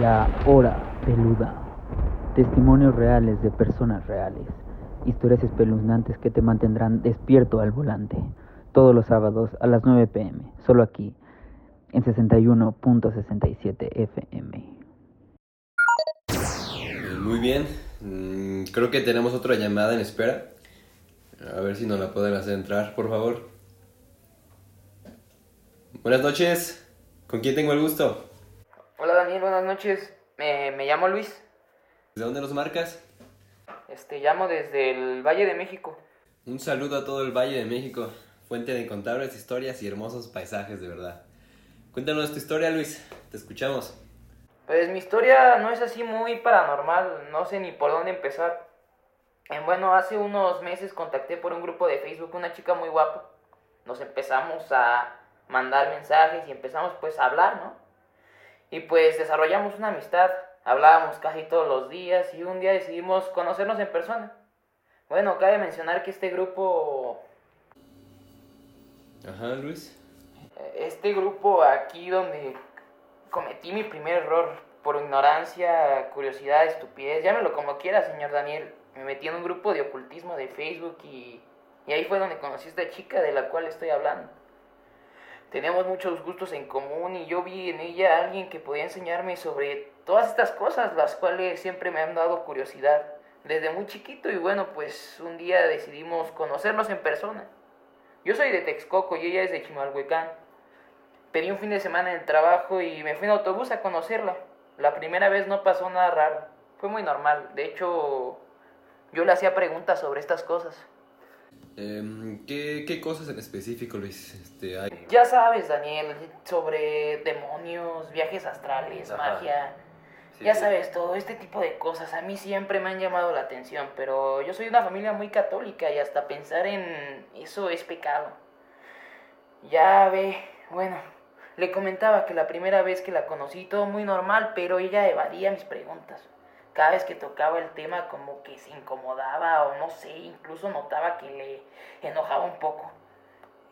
La Hora Peluda. Testimonios reales de personas reales. Historias espeluznantes que te mantendrán despierto al volante. Todos los sábados a las 9 pm. Solo aquí. En 61.67 FM. Muy bien. Mm, Creo que tenemos otra llamada en espera. A ver si nos la pueden hacer entrar, por favor. Buenas noches. ¿Con quién tengo el gusto? Daniel, buenas noches. Me, me llamo Luis. ¿De dónde nos marcas? Este, llamo desde el Valle de México. Un saludo a todo el Valle de México, fuente de incontables historias y hermosos paisajes, de verdad. Cuéntanos tu historia, Luis. Te escuchamos. Pues mi historia no es así muy paranormal, no sé ni por dónde empezar. Eh, bueno, hace unos meses contacté por un grupo de Facebook una chica muy guapa. Nos empezamos a mandar mensajes y empezamos pues a hablar, ¿no? Y pues desarrollamos una amistad, hablábamos casi todos los días y un día decidimos conocernos en persona. Bueno, cabe mencionar que este grupo Ajá, Luis. este grupo aquí donde cometí mi primer error por ignorancia, curiosidad, estupidez, llámelo como quiera, señor Daniel. Me metí en un grupo de ocultismo de Facebook y, y ahí fue donde conocí a esta chica de la cual estoy hablando. Teníamos muchos gustos en común y yo vi en ella a alguien que podía enseñarme sobre todas estas cosas, las cuales siempre me han dado curiosidad desde muy chiquito y bueno, pues un día decidimos conocernos en persona. Yo soy de Texcoco y ella es de Chimalhuacán. Pedí un fin de semana en el trabajo y me fui en autobús a conocerla. La primera vez no pasó nada raro, fue muy normal. De hecho, yo le hacía preguntas sobre estas cosas. Em, ¿qué, qué cosas en específico, Luis? Este, hay? Ya sabes, Daniel, sobre demonios, viajes astrales, Ajá. magia. Sí, ya sí. sabes, todo este tipo de cosas a mí siempre me han llamado la atención, pero yo soy de una familia muy católica y hasta pensar en eso es pecado. Ya ve, bueno, le comentaba que la primera vez que la conocí todo muy normal, pero ella evadía mis preguntas. Cada vez que tocaba el tema como que se incomodaba o no sé, incluso notaba que le enojaba un poco.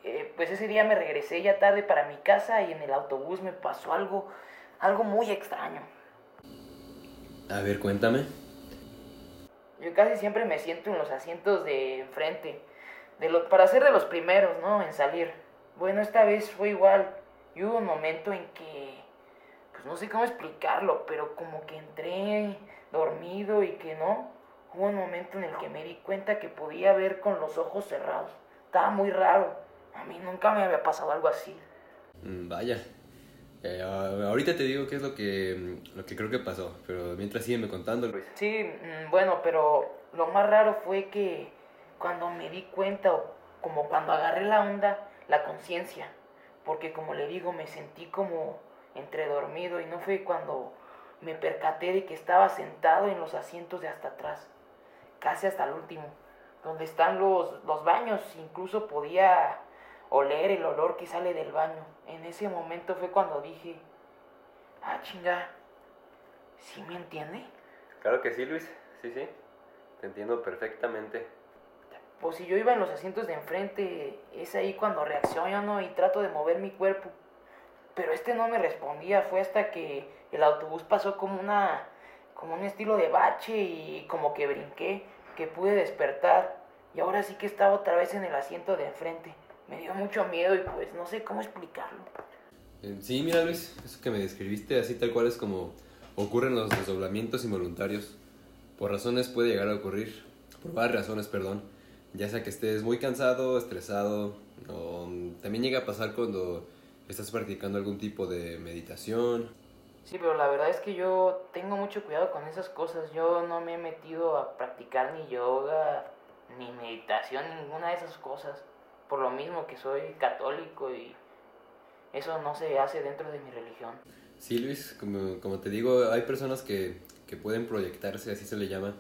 Eh, pues ese día me regresé ya tarde para mi casa y en el autobús me pasó algo, algo muy extraño. A ver, cuéntame. Yo casi siempre me siento en los asientos de enfrente, de lo, para ser de los primeros, ¿no? En salir. Bueno, esta vez fue igual. Y hubo un momento en que, pues no sé cómo explicarlo, pero como que entré dormido y que no. Hubo un momento en el que me di cuenta que podía ver con los ojos cerrados. Estaba muy raro. A mí nunca me había pasado algo así. Mm, Vaya. Eh, ahorita te digo qué es lo que, lo que creo que pasó, pero mientras sígueme contando, Luis. Sí, mm, bueno, pero lo más raro fue que cuando me di cuenta, o como cuando agarré la onda, la conciencia, porque como le digo, me sentí como entre dormido y no fue cuando me percaté de que estaba sentado en los asientos de hasta atrás, casi hasta el último, donde están los, los baños, incluso podía oler el olor que sale del baño. En ese momento fue cuando dije, ah, chinga, ¿sí me entiende? Claro que sí, Luis. Sí, sí. Te entiendo perfectamente. Pues si yo iba en los asientos de enfrente, es ahí cuando reacciono y trato de mover mi cuerpo. Pero este no me respondía, fue hasta que el autobús pasó como una como un estilo de bache y como que brinqué, que pude despertar y ahora sí que estaba otra vez en el asiento de enfrente. Me dio mucho miedo y pues no sé cómo explicarlo. Eh, Sí, mira, Luis, eso que me describiste así tal cual es como ocurren los desdoblamientos involuntarios. Por razones puede llegar a ocurrir, por varias razones, perdón. Ya sea que estés muy cansado, estresado, o también llega a pasar cuando estás practicando algún tipo de meditación. Sí, pero la verdad es que yo tengo mucho cuidado con esas cosas. Yo no me he metido a practicar ni yoga, ni meditación, ninguna de esas cosas. Por lo mismo que soy católico y eso no se hace dentro de mi religión. Sí, Luis, como, como te digo, hay personas que, que pueden proyectarse, así se le llama,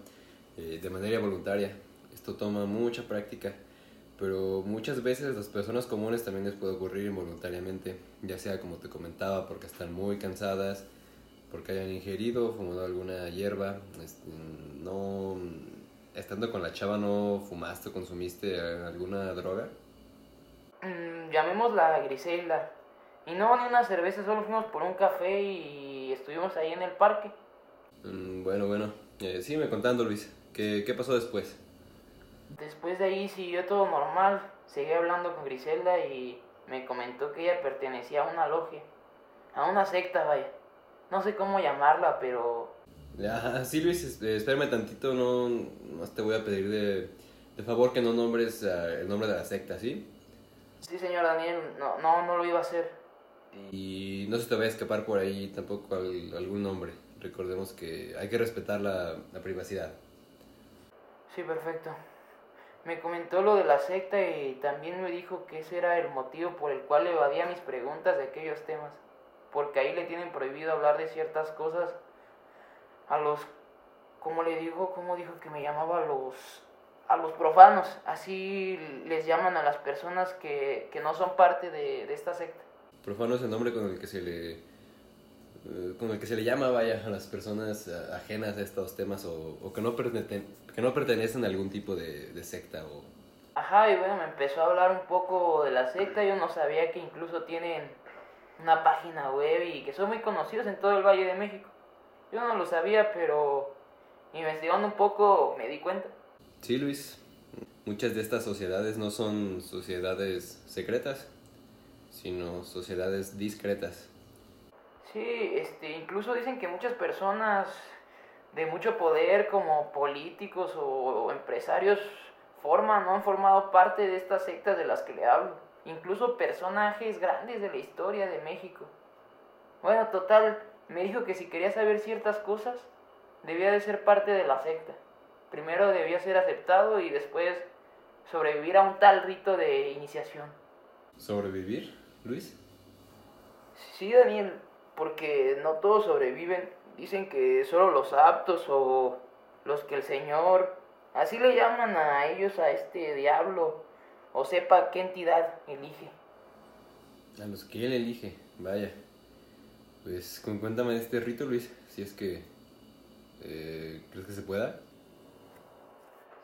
eh, de manera voluntaria. Esto toma mucha práctica, pero muchas veces las personas comunes también les puede ocurrir involuntariamente, ya sea como te comentaba, porque están muy cansadas, porque hayan ingerido, fumado alguna hierba, este, no, estando con la chava no fumaste o consumiste alguna droga. Mm, llamémosla Griselda. Y no, ni una cerveza, solo fuimos por un café y estuvimos ahí en el parque. Mm, bueno, bueno. Eh, sígueme contando, Luis. ¿Qué, ¿Qué pasó después? Después de ahí siguió todo normal. Seguí hablando con Griselda y me comentó que ella pertenecía a una logia. A una secta, vaya. No sé cómo llamarla, pero... Ya, sí, Luis, eh, espérame tantito. No, más te voy a pedir de, de favor que no nombres eh, el nombre de la secta, ¿sí? Sí, señor Daniel, no, no, no lo iba a hacer. Y no se te vaya a escapar por ahí tampoco al- algún nombre. Recordemos que hay que respetar la, la privacidad. Sí, perfecto. Me comentó lo de la secta y también me dijo que ese era el motivo por el cual evadía mis preguntas de aquellos temas. Porque ahí le tienen prohibido hablar de ciertas cosas a los, como le dijo, como dijo que me llamaba a los, a los profanos. Así les llaman a las personas que, que no son parte de, de esta secta. Profano es el nombre con el que se le con el que se le llama vaya a las personas eh, ajenas a estos temas o, o que no pertenecen que no pertenecen a algún tipo de, de secta o Ajá, y bueno, me empezó a hablar un poco de la secta. Yo no sabía que incluso tienen una página web y que son muy conocidos en todo el Valle de México. Yo no lo sabía, pero investigando un poco me di cuenta. sí Luis muchas de estas sociedades no son sociedades secretas sino sociedades discretas Sí, este, incluso dicen que muchas personas de mucho poder, como políticos o empresarios, forman o han formado parte de estas sectas de las que le hablo. Incluso personajes grandes de la historia de México. Bueno, total, me dijo que si quería saber ciertas cosas, debía de ser parte de la secta. Primero debía ser aceptado y después sobrevivir a un tal rito de iniciación. sobrevivir Luis Sí, Daniel, porque no todos sobreviven. Dicen que solo los aptos o los que el Señor, así le llaman a ellos, a este diablo, o sepa qué entidad elige. a los que él elige vaya pues cu- cuéntame de este rito Luis si es que eh, crees que se pueda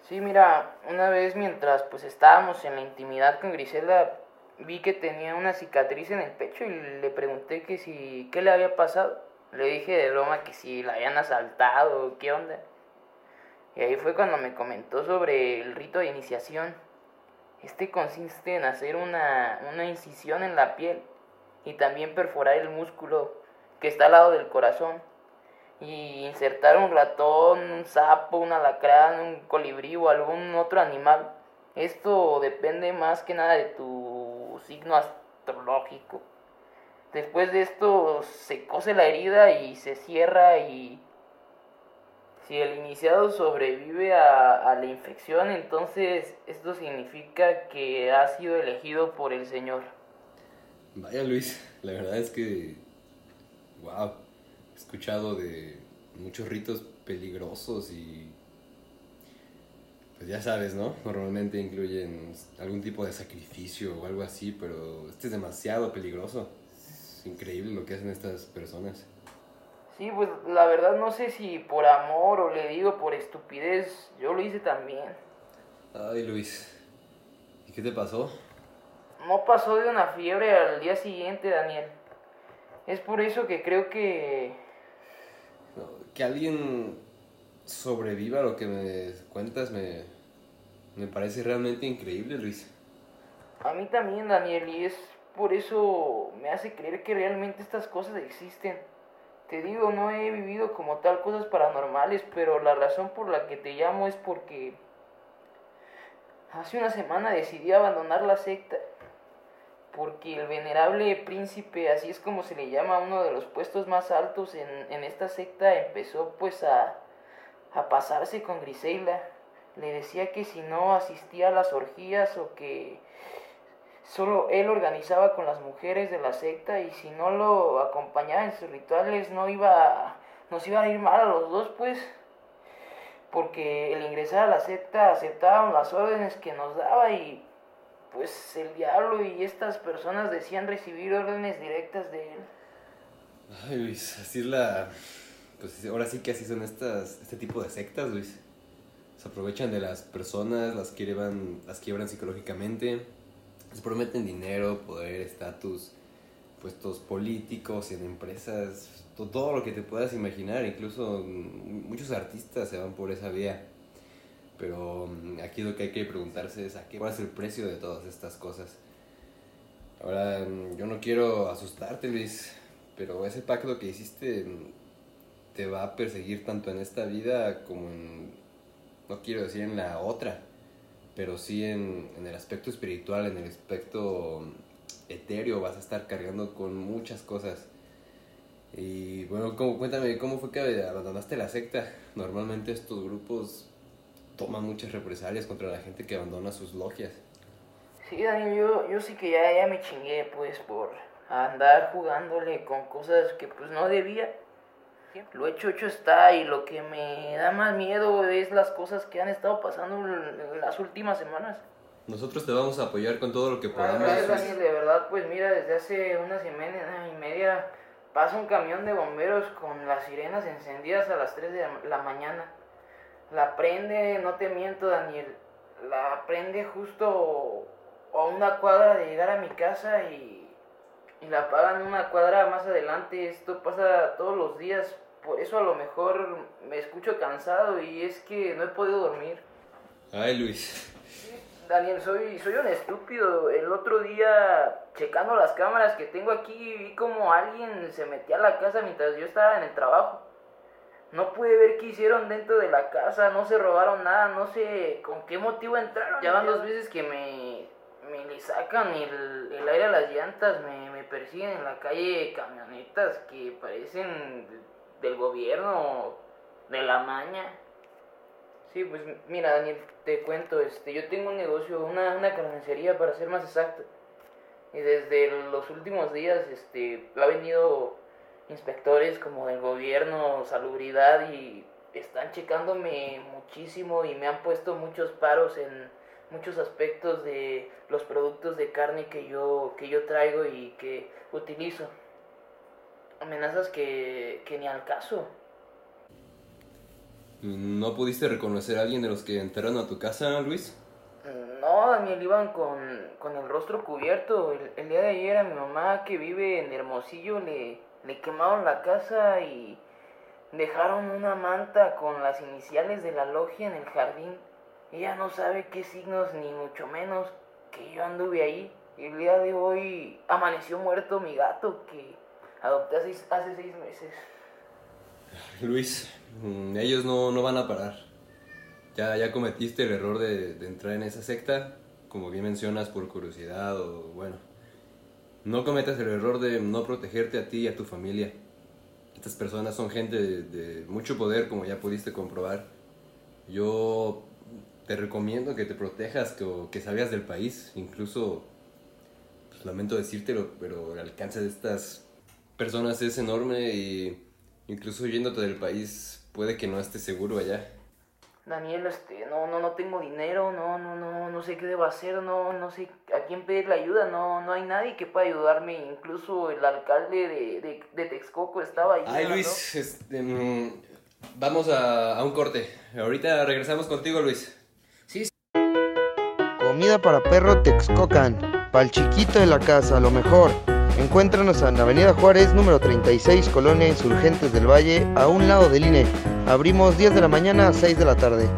Sí, mira, una vez mientras pues estábamos en la intimidad con Griselda, vi que tenía una cicatriz en el pecho y le pregunté que si, qué le había pasado. Le dije de broma que si la habían asaltado, qué onda. Y ahí fue cuando me comentó sobre el rito de iniciación. Este consiste en hacer una, una incisión en la piel y también perforar el músculo que está al lado del corazón y insertar un ratón, un sapo, un alacrán, un colibrí o algún otro animal. Esto depende más que nada de tu signo astrológico. Después de esto se cose la herida y se cierra y si el iniciado sobrevive a, la infección, entonces esto significa que ha sido elegido por el Señor. Vaya Luis, la verdad es que, wow, he escuchado de muchos ritos peligrosos y, pues ya sabes, ¿no? Normalmente incluyen algún tipo de sacrificio o algo así, pero este es demasiado peligroso. Es increíble lo que hacen estas personas. Sí, pues la verdad no sé si por amor o le digo por estupidez, yo lo hice también. Ay Luis, ¿y qué te pasó? No pasó de una fiebre al día siguiente, Daniel. Es por eso que creo que... No, Que alguien sobreviva lo que me cuentas me, me parece realmente increíble, Luis. A mí también, Daniel, y es por eso me hace creer que realmente estas cosas existen. Te digo, no he vivido como tal cosas paranormales, pero la razón por la que te llamo es porque hace una semana decidí abandonar la secta. Porque el venerable príncipe, así es como se le llama uno de los puestos más altos en, en esta secta, empezó pues a, a pasarse con Griselda. Le decía que si no asistía a las orgías o que solo él organizaba con las mujeres de la secta y si no lo acompañaba en sus rituales no iba nos iba a ir mal a los dos pues porque el ingresar a la secta aceptaban las órdenes que nos daba y pues el diablo y estas personas decían recibir órdenes directas de él. Ay, Luis, así es la. Pues ahora sí que así son estas, este tipo de sectas, Luis. Se aprovechan de las personas, las quiebran, las quiebran psicológicamente, les prometen dinero, poder, estatus, puestos políticos, en empresas, todo lo que te puedas imaginar, incluso mm, muchos artistas se van por esa vía. Pero mm, aquí lo que hay que preguntarse es a qué va a ser el precio de todas estas cosas. Ahora, mm, yo no quiero asustarte, Luis, pero ese pacto que hiciste te va a perseguir tanto en esta vida como en, no quiero decir en la otra, pero sí en, en el aspecto espiritual, en el aspecto etéreo, vas a estar cargando con muchas cosas. Y bueno, ¿cómo, cuéntame, ¿cómo fue que abandonaste la secta? Normalmente estos grupos toman muchas represalias contra la gente que abandona sus logias. Sí, Daniel, yo, yo sí que ya, ya me chingué, pues, por andar jugándole con cosas que pues no debía. Lo hecho, hecho está, y lo que me da más miedo es las cosas que han estado pasando en las últimas semanas. Nosotros te vamos a apoyar con todo lo que podamos. Gracias, Daniel, de verdad, pues mira, desde hace una semana y media pasa un camión de bomberos con las sirenas encendidas a las 3 de la mañana. La prende, no te miento, Daniel, la prende justo a una cuadra de llegar a mi casa y, y la apagan una cuadra más adelante. Esto pasa todos los días, por eso a lo mejor me escucho cansado y es que no he podido dormir. Ay, Luis. Daniel, soy, soy un estúpido. El otro día, checando las cámaras que tengo aquí, vi como alguien se metía a la casa mientras yo estaba en el trabajo. No pude ver qué hicieron dentro de la casa, no se robaron nada, no sé con qué motivo entraron. Ya van dos veces que me, me le sacan el, el aire a las llantas, me, me persiguen en la calle camionetas que parecen del gobierno, de la maña. Sí, pues mira, Daniel, te cuento, este, yo tengo un negocio, una, una carnicería para ser más exacto. Y desde los últimos días, este, ha venido inspectores como del gobierno, salubridad y están checándome muchísimo y me han puesto muchos paros en muchos aspectos de los productos de carne que yo, que yo traigo y que utilizo. Amenazas que, que ni al caso. ¿No pudiste reconocer a alguien de los que entraron a tu casa, Luis? No, Daniel, iban con, con el rostro cubierto. El, el, día de ayer a mi mamá que vive en Hermosillo le, le quemaron la casa y dejaron una manta con las iniciales de la logia en el jardín. Ella no sabe qué signos, ni mucho menos que yo anduve ahí. El día de hoy amaneció muerto mi gato que adopté hace, seis meses. Luis, mm, ellos no, no van a parar. Ya, ya cometiste el error de, entrar en esa secta, como bien mencionas, por curiosidad o bueno. No cometas el error de no protegerte a ti y a tu familia. Estas personas son gente de, de mucho poder, como ya pudiste comprobar. Yo te recomiendo que te protejas, que, que salgas del país. Incluso, pues, lamento decírtelo, pero el alcance de estas personas es enorme y Incluso yéndote del país, puede que no estés seguro allá. Daniel, este, no, no, no tengo dinero, no, no, no, no sé qué debo hacer, no, no sé a quién pedirle ayuda, no, no hay nadie que pueda ayudarme, incluso el alcalde de, de, de Texcoco estaba ahí. Ay, Luis, este, mm, vamos a, a un corte. Ahorita regresamos contigo, Luis. Sí. Comida para perro Texcocan, pa'l chiquito de la casa, lo mejor. Encuéntranos en Avenida Juárez, número 36, Colonia Insurgentes del Valle, a un lado del INE. Abrimos 10 de la mañana a 6 de la tarde.